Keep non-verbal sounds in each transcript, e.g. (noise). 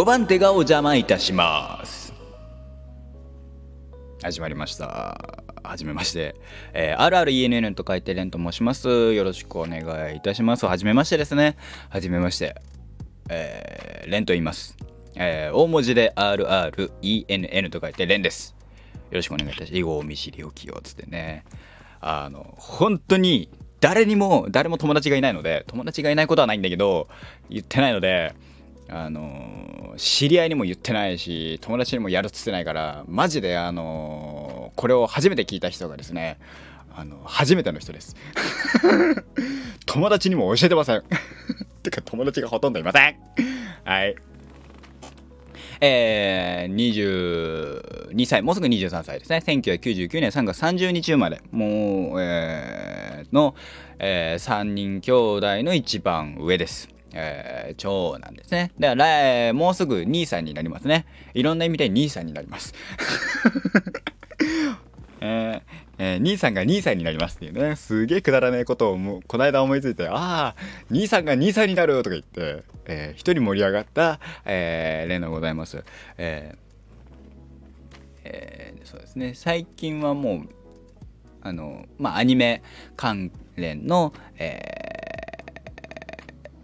5番手がお邪魔いたします。始まりました。はめまして、えー、RRENN と書いてレンと申します。よろしくお願いいたします。はめましてですね。はめまして。えー、レンと言います。えー、大文字で RRENN と書いてレンです。よろしくお願いいたします。以後見知りおきよつってね。あの本当に誰にも誰も友達がいないので友達がいないことはないんだけど言ってないのであの知り合いにも言ってないし友達にもやるっつってないからマジであのこれを初めて聞いた人がですねあの初めての人です (laughs) 友達にも教えてません (laughs) てか友達がほとんどいませんはいえー、22歳、もうすぐ23歳ですね。1999年3月30日生まれ。もう、えー、の、えー、3人兄弟の一番上です。えー、長男ですね。だから、もうすぐ兄さんになりますね。いろんな意味で兄さんになります。(laughs) えーえー、兄さんが兄さんになりますっていうね、すげえくだらないことをもうこの間思いついて、ああ、兄さんが兄さんになるとか言って、えー、一人盛り上がった、えー、例のございます。えーえー、そうですね、最近はもう、あの、まあ、アニメ関連の、えー、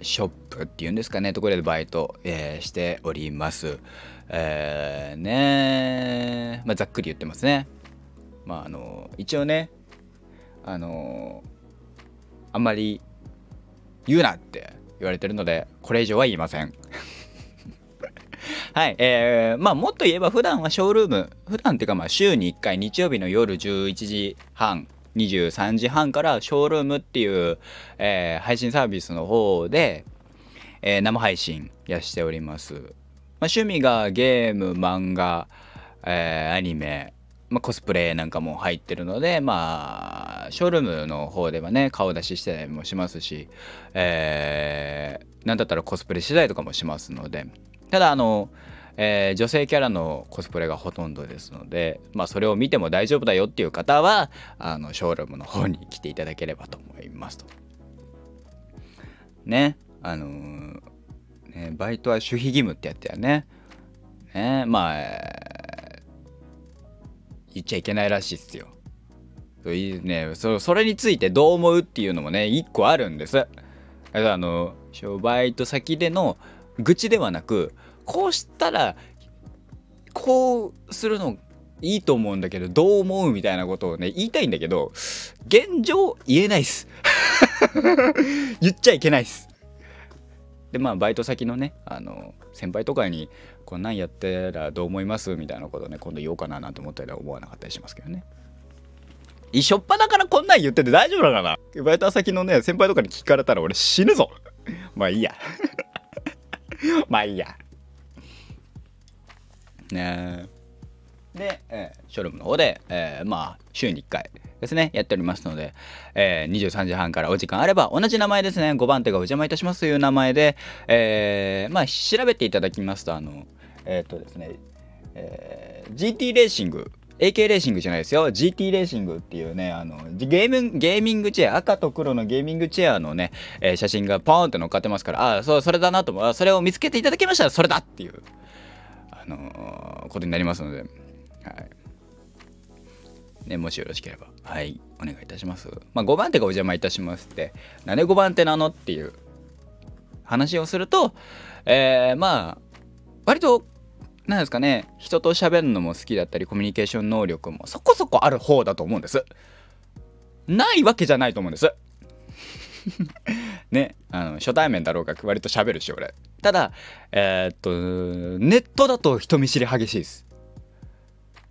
ショップっていうんですかね、ところでバイト、えー、しております。えー、ねまあ、ざっくり言ってますね。まああの一応ねあのあんまり言うなって言われてるのでこれ以上は言いません (laughs) はいえー、まあもっと言えば普段はショールーム普段っていうかまあ週に1回日曜日の夜11時半23時半からショールームっていう、えー、配信サービスの方で、えー、生配信やしております、まあ、趣味がゲーム漫画、えー、アニメまあ、コスプレなんかも入ってるので、まあ、ショールームの方ではね、顔出ししたりもしますし、えー、なんだったらコスプレ次第とかもしますので、ただ、あの、えー、女性キャラのコスプレがほとんどですので、まあ、それを見ても大丈夫だよっていう方は、あの、ショールームの方に来ていただければと思いますと。ね、あのー、ね、バイトは守秘義務ってやったよね。ね、まあ、言っちゃいけないらしいっすよ。そういねそ、それについてどう思うっていうのもね、一個あるんです。だからあの、バイト先での愚痴ではなく、こうしたら、こうするのいいと思うんだけど、どう思うみたいなことをね、言いたいんだけど、現状言えないっす。(laughs) 言っちゃいけないっす。でまあバイト先のねあの先輩とかにこんなんやったらどう思いますみたいなことね今度言おうかななんて思ったりは思わなかったりしますけどね。一緒っ端からこんなん言ってて大丈夫だかな？バイト先のね先輩とかに聞かれたら俺死ぬぞ。まあいいや。(laughs) まあいいや。ねで、えー、ショールームの方で、えー、まあ週に1回ですね、やっておりますので、えー、23時半からお時間あれば、同じ名前ですね、5番手がお邪魔いたしますという名前で、えー、まあ、調べていただきますと、あの、えっ、とですね、えー、GT レーシング、AK レーシングじゃないですよ。GT レーシングっていうね、あの、ゲーム、ゲーミングチェア、赤と黒のゲーミングチェアのね、えー、写真がポーンって乗っかってますから、ああ、そう、それだなと思う。それを見つけていただきましたら、それだっていう、あの、ことになりますので、はい。ね、もしよろしければ、はい、お願いいたします。まあ、5番手がお邪魔いたしますって、なで5番手なのっていう話をすると、えー、まあ、割と、なんですかね、人と喋るのも好きだったり、コミュニケーション能力もそこそこある方だと思うんです。ないわけじゃないと思うんです。(laughs) ね、あの初対面だろうが割と喋るし俺ただえー、っとネットだと人見知り激しいです。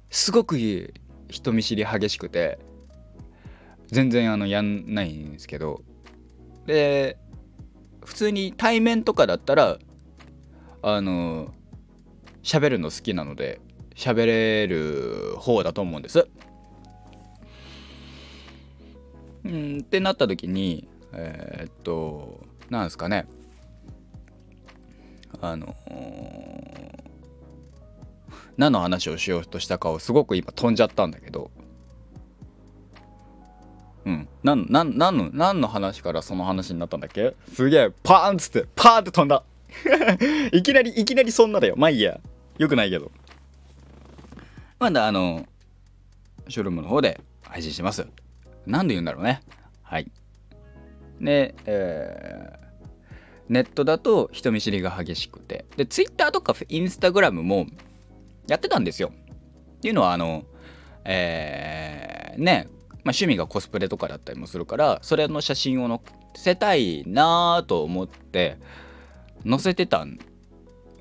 すごく人見知り激しくて全然あのやんないんですけど。で普通に対面とかだったらあの喋るの好きなので喋れる方だと思うんです。うんってなった時にえー、っとなんですかね。あの何の話をしようとしたかをすごく今飛んじゃったんだけど。うん。何何何の何の話からその話になったんだっけ？すげえパーンっつってパーンって飛んだ。(laughs) いきなりいきなりそんなだよ。まあいいや。よくないけど。まだあのショールームの方で配信します。何で言うんだろうね。はい。で、えーネットだと人見知りが激しくてで Twitter とかインスタグラムもやってたんですよっていうのはあのえー、ね、まあ、趣味がコスプレとかだったりもするからそれの写真を載せたいなと思って載せてた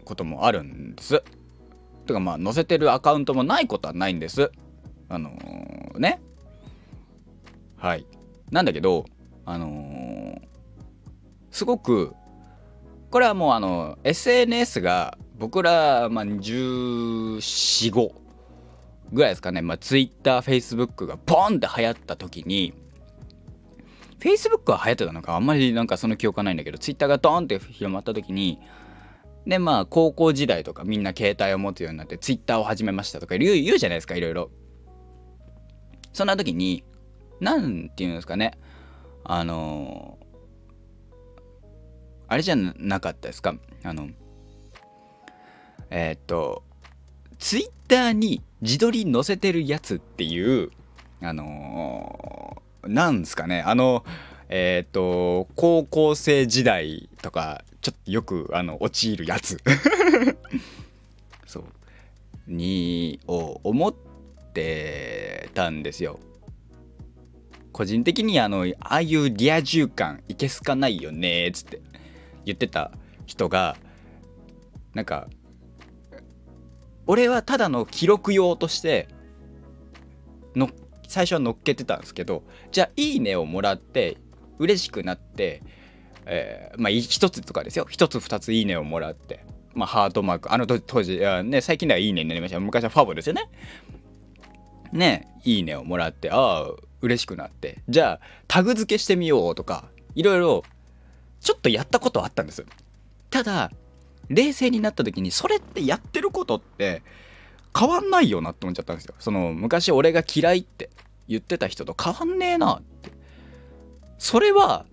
こともあるんです。てかまあ載せてるアカウントもないことはないんです。あのー、ね。はい。なんだけど、あのー、すごくこれはもうあの SNS が僕ら、ま、1415ぐらいですかね、まあ、Twitter、Facebook がポンって流行った時に Facebook は流行ってたのかあんまりなんかその記憶はないんだけど Twitter がドーンって広まった時にでまあ高校時代とかみんな携帯を持つようになって Twitter を始めましたとか言う言うじゃないですかいろいろ。そんな時に何て言うんですかね。あのあれじゃなかったですか？あのえー、っとツイッターに自撮り載せてるやつっていうあのー、なんすかね？あのえっ、と高校生時代とかちょっとよくあの陥るやつ。(laughs) そう。にを思ってたんですよ。個人的にあのああいうリア充感いけすかないよねっつって。言ってた人がなんか俺はただの記録用としての最初は乗っけてたんですけどじゃあ「いいね」をもらって嬉しくなって、えー、まあ一つとかですよ。一つ二つ「いいね」をもらってまあハートマーク。あの当時ね最近では「いいね」になりました。昔はファボですよね。ね「いいね」をもらってああ嬉しくなって。じゃあタグ付けしてみようとかいろいろちょっとやったことあったんです。ただ冷静になった時にそれってやってることって変わんないよなって思っちゃったんですよ。その昔俺が嫌いって言ってた人と変わんねえなって。それは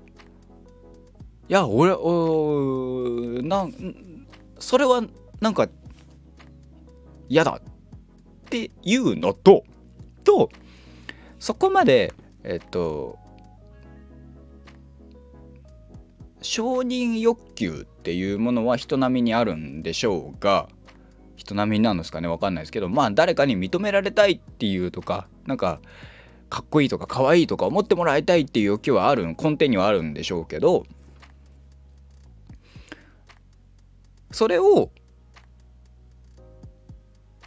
いや俺おなんそれはなんか嫌だっていうのととそこまでえっと承認欲求っていうものは人並みにあるんでしょうが人並みなんですかね分かんないですけどまあ誰かに認められたいっていうとかなんかかっこいいとかかわいいとか思ってもらいたいっていう欲求はある根底にはあるんでしょうけどそれを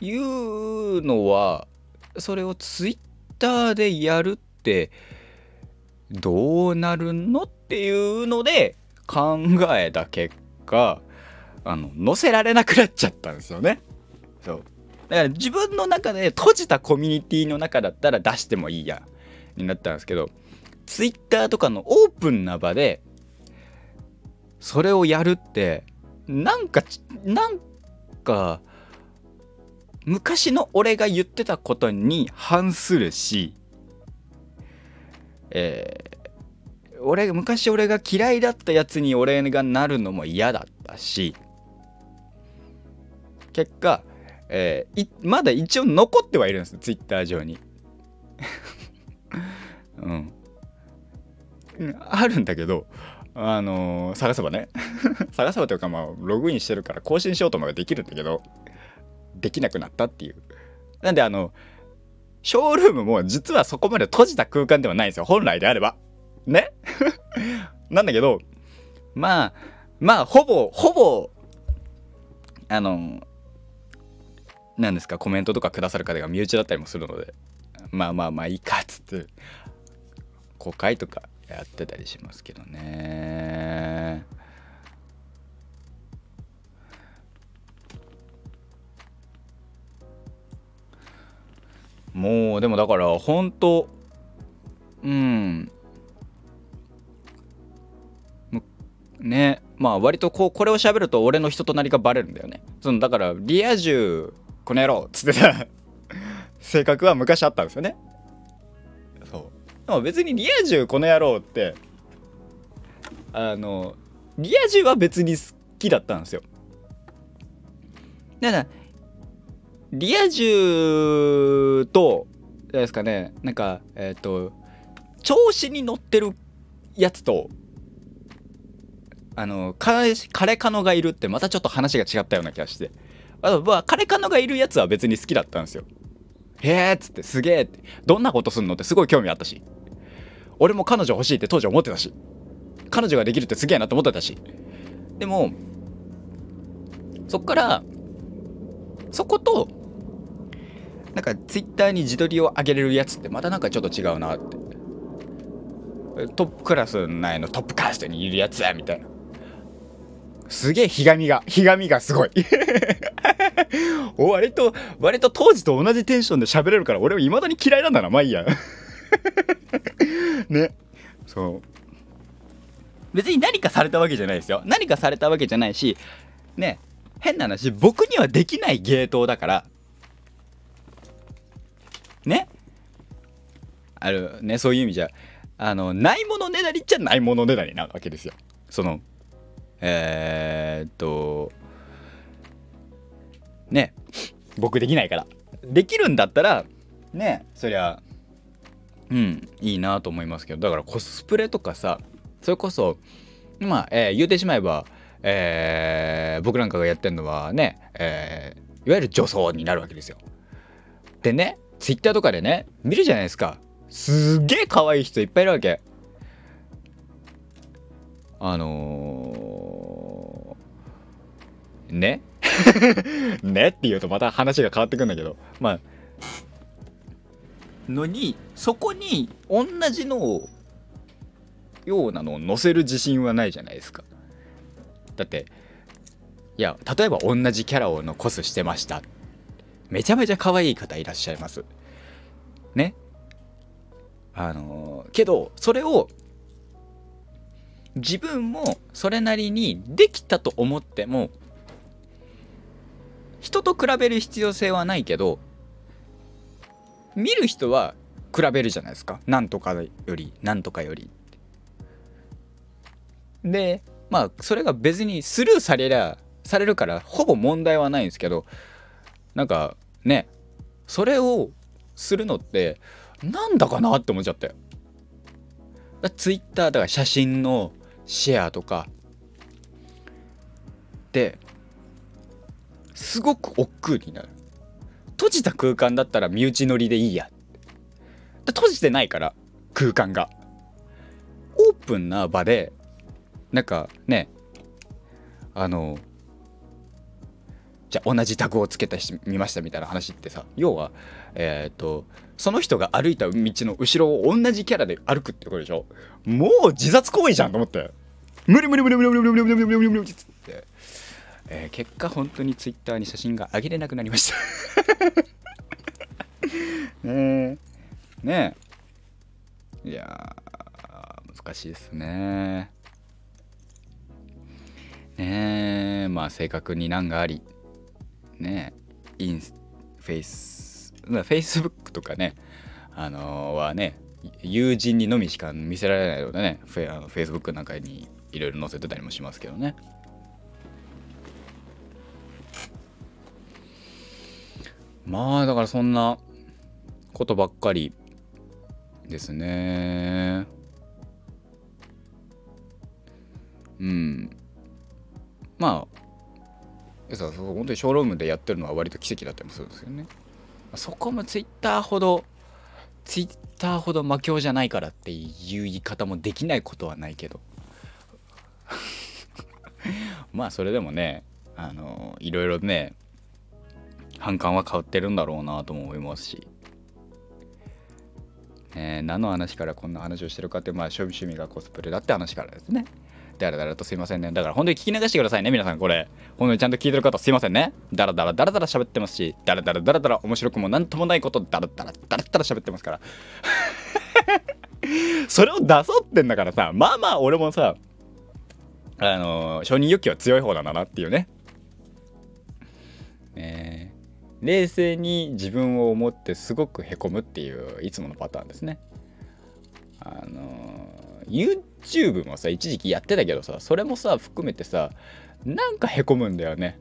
言うのはそれをツイッターでやるってどうなるのっていうので考えた結果あの載せられなくなっちゃったんですよね。そうだから自分の中で閉じたコミュニティの中だったら出してもいいやになったんですけど Twitter とかのオープンな場でそれをやるってなんかなんか昔の俺が言ってたことに反するしえ俺昔俺が嫌いだったやつに俺がなるのも嫌だったし結果、えー、まだ一応残ってはいるんですツイッター上に。(laughs) うん、あるんだけどあのー、探せばね。(laughs) 探せばというかまあログインしてるから更新しようと思えばできるんだけどできなくなったっていう。なんであのショールームも実はそこまで閉じた空間ではないんですよ。本来であれば。ね (laughs) なんだけど、まあ、まあ、ほぼ、ほぼ、あの、何ですか、コメントとかくださる方が身内だったりもするので、まあまあまあいいかっつって、公開とかやってたりしますけどね。もうでもだから本当うんね。まあ割とこうこれを喋ると俺の人となりがバレるんだよね。そのだからリア充この野郎っつってた。(laughs) 性格は昔あったんですよね。そう。でも別にリア充この野郎ってあのリア充は別に好きだったんですよ。だからリア充とですかね。なんかえっ、ー、と調子に乗ってるやつとあの彼彼カノがいるってまたちょっと話が違ったような気がして。あとまあ彼カノがいるやつは別に好きだったんですよ。へえっつってすげえって。どんなことすんのってすごい興味あったし。俺も彼女欲しいって当時思ってたし。彼女ができるってすげえなって思ってたし。でもそっからそことなんかツイッターに自撮りを上げれるやつってまたなんかちょっと違うなって。トップクラス内のトップカーストにいるやつやみたいな。すげえひがみがひがみがすごい。(laughs) 割と割と当時と同じテンションで喋れるから俺はいまだに嫌いなんだなまあいいや。(laughs) (laughs) ね。そう。別に何かされたわけじゃないですよ。何かされたわけじゃないしね変な話僕にはできない芸当だから。ね。あるねそういう意味じゃあのないものねだりっちゃないものねだりなわけですよ。そのえー、っとね僕できないからできるんだったらねそりゃうんいいなと思いますけどだからコスプレとかさそれこそまあ、えー、言うてしまえば、えー、僕なんかがやってるのはね、えー、いわゆる女装になるわけですよ。でねツイッターとかでね見るじゃないですかすっげえ可愛い人いっぱいいるわけ。あのー、ね？(laughs) ね？って言うとまた話が変わってくんだけど。まあ。のにそこに同じのようなのを載せる自信はないじゃないですか。だっていや例えば同じキャラを残すしてました。めちゃめちゃ可愛い方いらっしゃいます。ね？あのー、けどそれを自分もそれなりにできたと思っても人と比べる必要性はないけど見る人は比べるじゃないですか。なんとかよりなんとかより。でまあそれが別にスルーされりゃされるからほぼ問題はないんですけどなんかねそれをするのってなんだかなって思っちゃって。ツイッターだから写真のシェアとか。ですごく億劫になる。閉じた空間だったら身内乗りでいいや。閉じてないから空間が。オープンな場でなんかねあのじゃあ同じタグをつけた人見ましたみたいな話ってさ要はえっ、ー、とその人が歩いた道の後ろを同じキャラで歩くってことでしょ。もう自殺行為じゃんと思って。無理無理無理無理無理無理無理無理無理無理無理っつって、えー、結果本当にツイッターに写真が上げれなくなりました。(laughs) ねえ。ねえいや難しいですね。ねえ。まあ性格に難があり。ねインフェイスフェイスブックとかね。あのー、はね友人にのみしか見せられないのでねフェあのフェイスブックなんかにいろいろ載せてたりもしますけどねまあだからそんなことばっかりですね。うん。まあさ本当にショールームでやってるのは割と奇跡だったりもするんですよね。そこもツイッターほどツイッターほど魔境じゃないからっていう言い方もできないことはないけど。(laughs) まあそれでもねあのいろいろね反感は変わってるんだろうなとも思いますし、ね、何の話からこんな話をしてるかってまあ趣味趣味がコスプレだって話からですねだらだらとすいませんね。だから本当に聞き流してくださいね、皆さんこれ。本当にちゃんと聞いてる方すいませんね。だらだらだらだら喋ってますし、だらだらだらだら面白くもなんともないことだらだらだらだら喋ってますから。(laughs) それを出そうってんだからさ、まあまあ俺もさ、あの、承認欲求は強い方なんだなっていう。ね冷静に自分を思ってすごくへこむっていういつものパターンですね。あの YouTube もさ一時期やってたけどさそれもさ含めてさなんかへこむんだよね。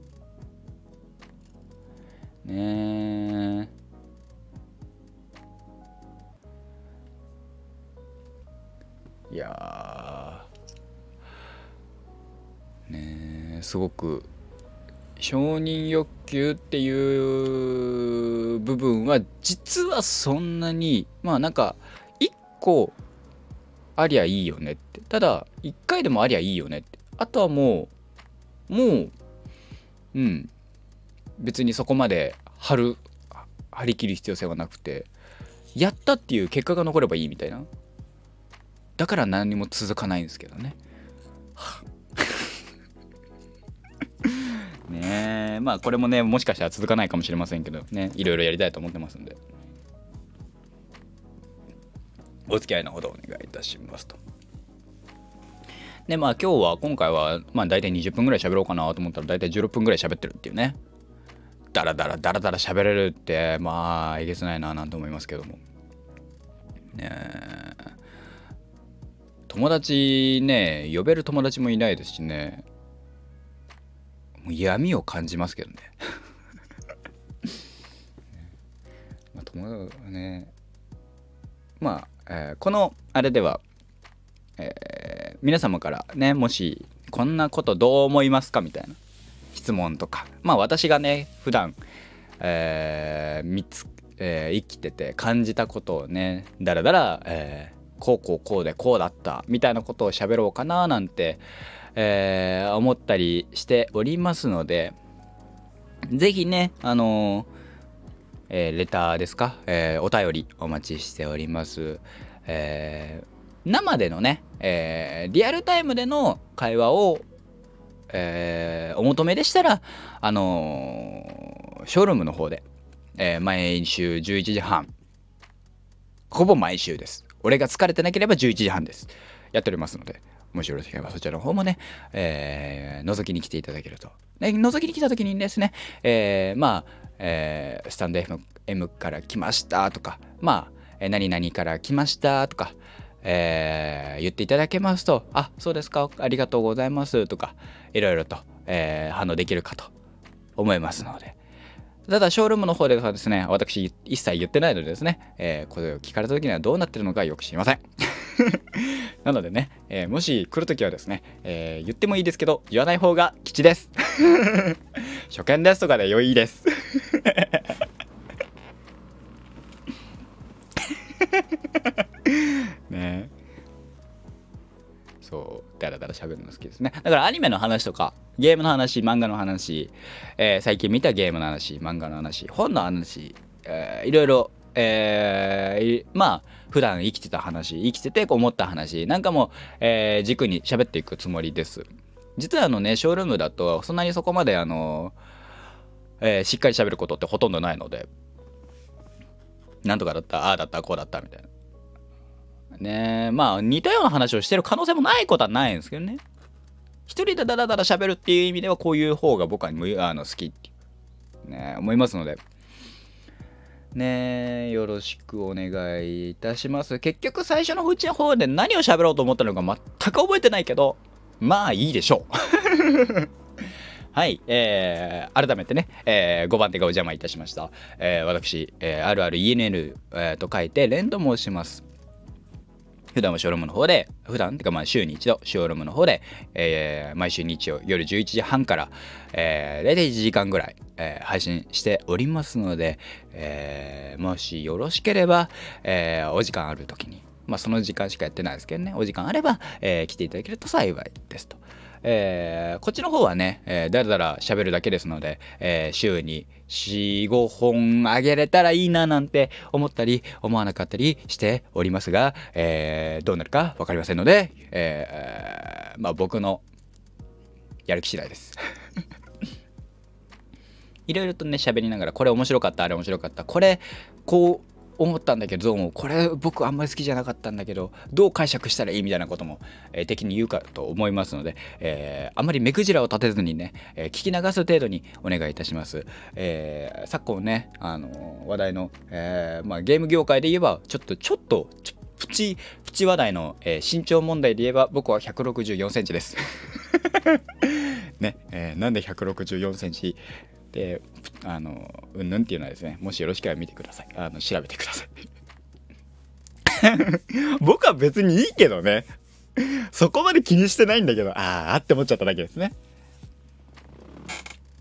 ねえいやねすごく承認欲求っていう部分は実はそんなにまあなんか一個ありゃいいよねって。ただ一回でもありゃいいよねって。あとはもうもううん。別にそこまで張る張り切る必要性はなくて。やったっていう結果が残ればいいみたいな。だから何も続かないんですけどね。はね。まあこれもねもしかしたら続かないかもしれませんけどねいろいろやりたいと思ってますんで。お付き合いのほどお願いいたしますと。でまあ今日は今回はまあ大体20分ぐらい喋ろうかなと思ったら大体16分ぐらい喋ってるっていうね。ダラダラダラダラ喋れるってまあえげつないななんて思いますけども。ね友達ね呼べる友達もいないですしね。もう闇を感じますけどね。(laughs) まあ友達ねまあ、えー、このあれでは、えー、皆様からねもしこんなことどう思いますかみたいな質問とかまあ私がね普段、えー、見つえー、生きてて感じたことをねだらだら、えー、こうこうこうでこうだったみたいなことを喋ろうかななんて、えー、思ったりしておりますので是非ねあのえー、レターですか、えー、お便りお待ちしております。えー、生でのね、えリアルタイムでの会話を、えお求めでしたら、あのショールームの方で、え毎週11時半、ほぼ毎週です。俺が疲れてなければ11時半です。やっておりますので、もしよろしければそちらの方もね、えー、覗きに来ていただけると。ね、覗きに来た時にですね、えー、まあ、えー、スタンド FM から来ましたとか、まあ、何々から来ましたとか、えー、言っていただけますと、あ、そうですか、ありがとうございますとか、いろいろと、えー、反応できるかと思いますので。ただ、ショールームの方ではですね、私一切言ってないのでですね、えー、これを聞かれた時にはどうなってるのかよく知りません。(laughs) なのでね、えー、もし来るときはですね、えー、言ってもいいですけど、言わない方が吉です。(laughs) 初見ですとかで良いです。(laughs) ねそう、だらだら喋るの好きですね。だからアニメの話とか、ゲームの話、漫画の話、えー、最近見たゲームの話、漫画の話、本の話、えー、いろいろ、えー、まあ、普段生きてた話生きてて思った話なんかも、えー、軸に喋っていくつもりです実はあのねショールームだとそんなにそこまであの、えー、しっかり喋ることってほとんどないのでなんとかだったああだったこうだったみたいなねまあ似たような話をしてる可能性もないことはないんですけどね一人でダラダラ喋るっていう意味ではこういう方が僕はあの好きってね思いますのでねよろしくお願いいたします。結局最初のうちの方で何を喋ろうと思ったのか全く覚えてないけど、まあいいでしょう。(laughs) はい、えー、改めてね、えー、5番手がお邪魔いたしました。えー、私、えー、あるある ENN、えー、と書いて、連と申します。普段はショールームの方で、普段ってかまあ週に一度、ショールームの方で、えー、毎週日曜夜11時半から、えー、大体1時間ぐらい、えー、配信しておりますので、えー、もしよろしければ、えー、お時間ある時に、まあその時間しかやってないですけどね、お時間あれば、えー、来ていただけると幸いですと。えー、こっちの方はね、えー、だらだら喋るだけですので、えー、週に4、5本あげれたらいいななんて思ったり思わなかったりしておりますが、えー、どうなるか分かりませんので、えー、まあ僕のやる気次第です。いろいろとね喋りながらこれ面白かったあれ面白かったこれこう思ったんだけどもこれ僕あんまり好きじゃなかったんだけどどう解釈したらいいみたいなことも、えー、敵に言うかと思いますので、えー、あまり目くじらを立てずにね、えー、聞き流す程度にお願いいたします、え、昨今ね、あの話題の、えまあ、ゲーム業界で言えばちょっとちょっとプチプチ話題の、え、身長問題で言えば僕は1 6 4センチです。(laughs) ね、えー、なんで1 6 4センチ？であのうんぬんっていうのはですねもしよろしければ見てください。あの調べてください。(laughs) 僕は別にいいけどね。そこまで気にしてないんだけどああって思っちゃっただけですね。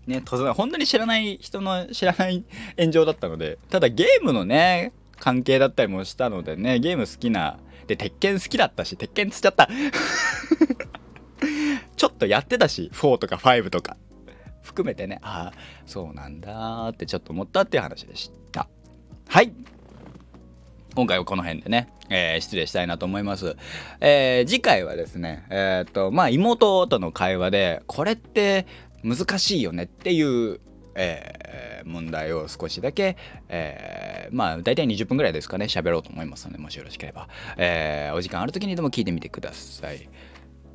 ね、本当に知らない人の知らない炎上だったので、ただゲームのね、関係だったりもしたのでね、ゲーム好きな、で、鉄拳好きだったし、鉄拳つっちゃった。(laughs) ちょっとやってたし、4とか5とか。含めてね、ああ、そうなんだってちょっと思ったっていう話でした。はい。今回はこの辺でね、えー、失礼したいなと思います。えー、次回はですね、えっ、と、まあ、妹との会話で、これって難しいよねっていう、えー、問題を少しだけ、えー、まあ大体20分ぐらいですかね喋ろうと思いますのでもしよろしければ、えー、お時間ある時にでも聞いてみてください。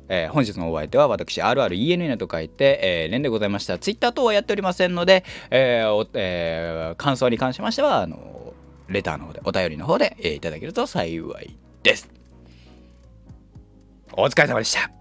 えー、本日のお相手は私 RRENN と書いて、えー、連でございました。Twitter 等はやっておりませんので、えーえー、感想に関しましてはあのレターの方でお便りの方で、えー、いただけると幸いです。お疲れ様でした。